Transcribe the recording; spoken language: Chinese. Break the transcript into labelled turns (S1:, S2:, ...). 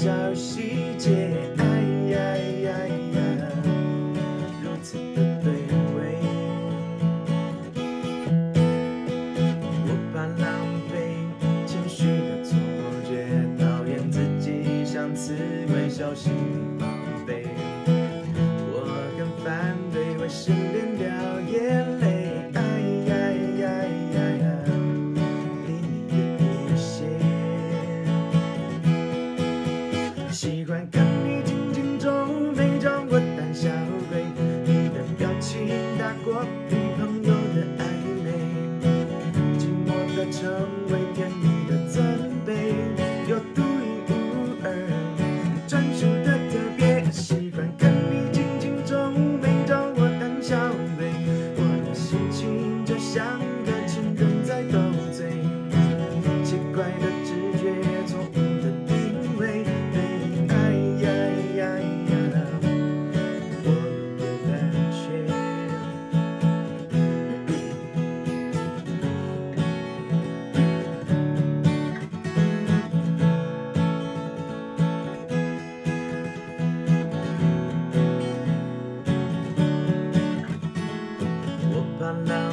S1: 小细节，哎呀呀呀，如此的卑微。我怕浪费情绪的错觉，讨厌自己像刺猬，小心。最奇怪的直觉错误的定位对你唉呀呀呀我有点胆怯我怕那